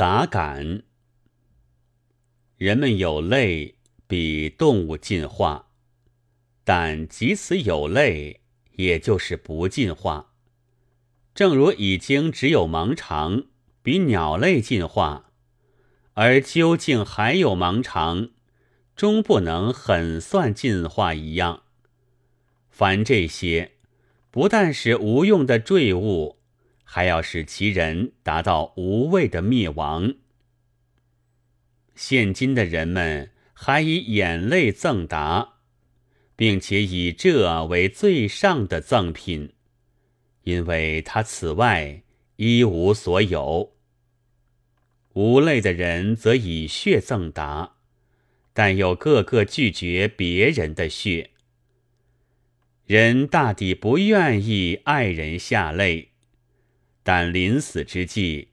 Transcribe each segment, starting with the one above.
杂感。人们有类，比动物进化，但即使有类，也就是不进化。正如已经只有盲肠，比鸟类进化，而究竟还有盲肠，终不能很算进化一样。凡这些，不但是无用的坠物。还要使其人达到无畏的灭亡。现今的人们还以眼泪赠答，并且以这为最上的赠品，因为他此外一无所有。无泪的人则以血赠答，但又个个拒绝别人的血。人大抵不愿意爱人下泪。但临死之际，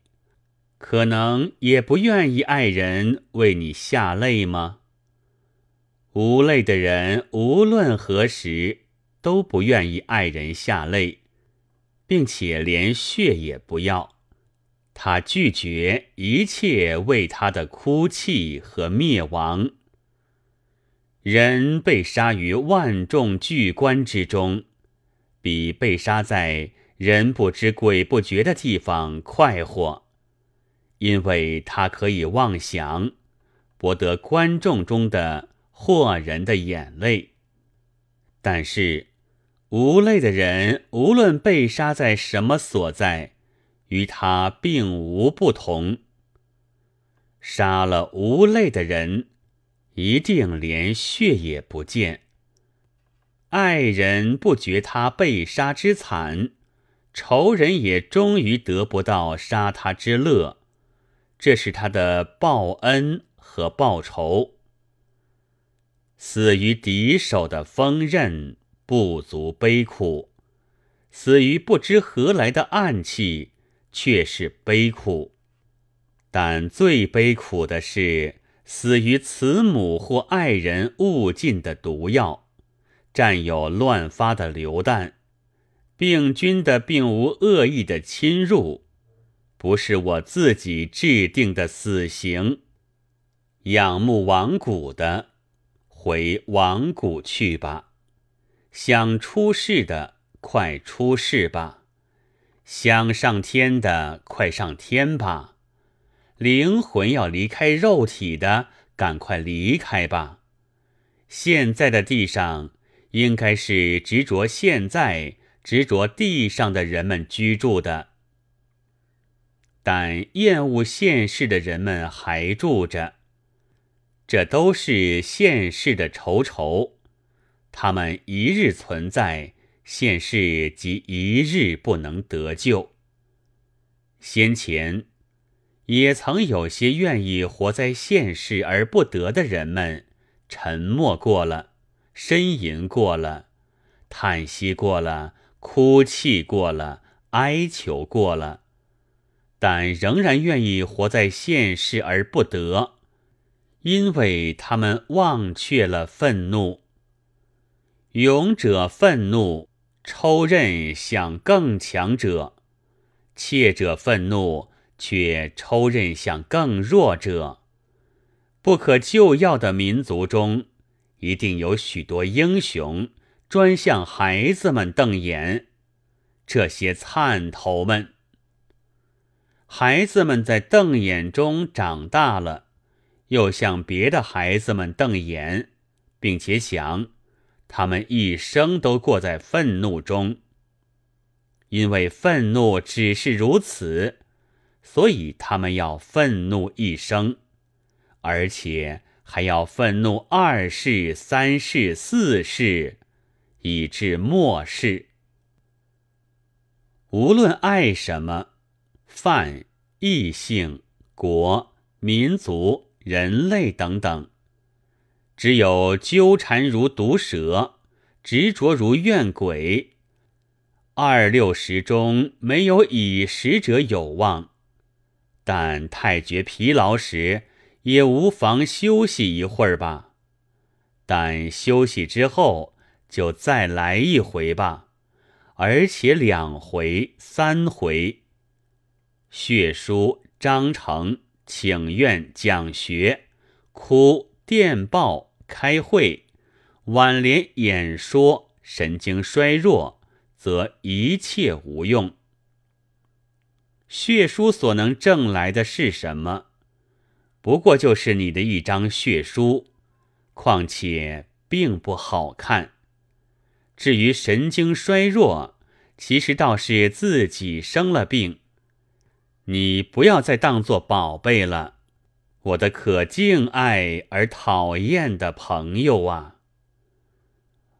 可能也不愿意爱人为你下泪吗？无泪的人无论何时都不愿意爱人下泪，并且连血也不要。他拒绝一切为他的哭泣和灭亡。人被杀于万众巨观之中，比被杀在。人不知鬼不觉的地方快活，因为他可以妄想，博得观众中的惑人的眼泪。但是无泪的人，无论被杀在什么所在，与他并无不同。杀了无泪的人，一定连血也不见。爱人不觉他被杀之惨。仇人也终于得不到杀他之乐，这是他的报恩和报仇。死于敌手的锋刃不足悲苦，死于不知何来的暗器却是悲苦。但最悲苦的是死于慈母或爱人误进的毒药，战友乱发的榴弹。病菌的并无恶意的侵入，不是我自己制定的死刑。仰慕亡骨的，回亡骨去吧；想出世的，快出世吧；想上天的，快上天吧；灵魂要离开肉体的，赶快离开吧。现在的地上，应该是执着现在。执着地上的人们居住的，但厌恶现世的人们还住着，这都是现世的愁愁。他们一日存在，现世即一日不能得救。先前也曾有些愿意活在现世而不得的人们，沉默过了，呻吟过了，叹息过了。哭泣过了，哀求过了，但仍然愿意活在现世而不得，因为他们忘却了愤怒。勇者愤怒，抽刃向更强者；怯者愤怒，却抽刃向更弱者。不可救药的民族中，一定有许多英雄。专向孩子们瞪眼，这些灿头们，孩子们在瞪眼中长大了，又向别的孩子们瞪眼，并且想，他们一生都过在愤怒中，因为愤怒只是如此，所以他们要愤怒一生，而且还要愤怒二世、三世、四世。以至末世，无论爱什么，泛异性、国、民族、人类等等，只有纠缠如毒蛇，执着如怨鬼。二六十中没有已食者有望，但太觉疲劳时，也无妨休息一会儿吧。但休息之后。就再来一回吧，而且两回、三回。血书章程请愿讲学，哭电报开会，挽联演说，神经衰弱，则一切无用。血书所能挣来的是什么？不过就是你的一张血书，况且并不好看。至于神经衰弱，其实倒是自己生了病。你不要再当作宝贝了，我的可敬爱而讨厌的朋友啊！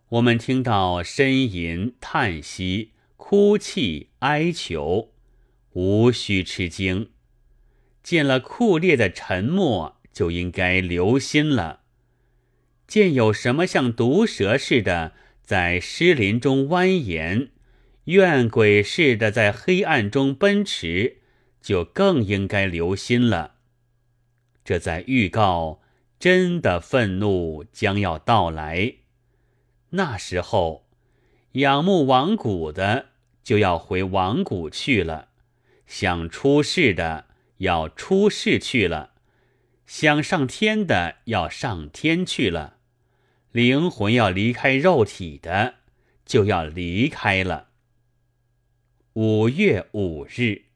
我们听到呻吟、叹息、哭泣、哀求。无需吃惊，见了酷烈的沉默，就应该留心了。见有什么像毒蛇似的在湿林中蜿蜒，怨鬼似的在黑暗中奔驰，就更应该留心了。这在预告真的愤怒将要到来。那时候，仰慕王谷的就要回王谷去了。想出世的要出世去了，想上天的要上天去了，灵魂要离开肉体的就要离开了。五月五日。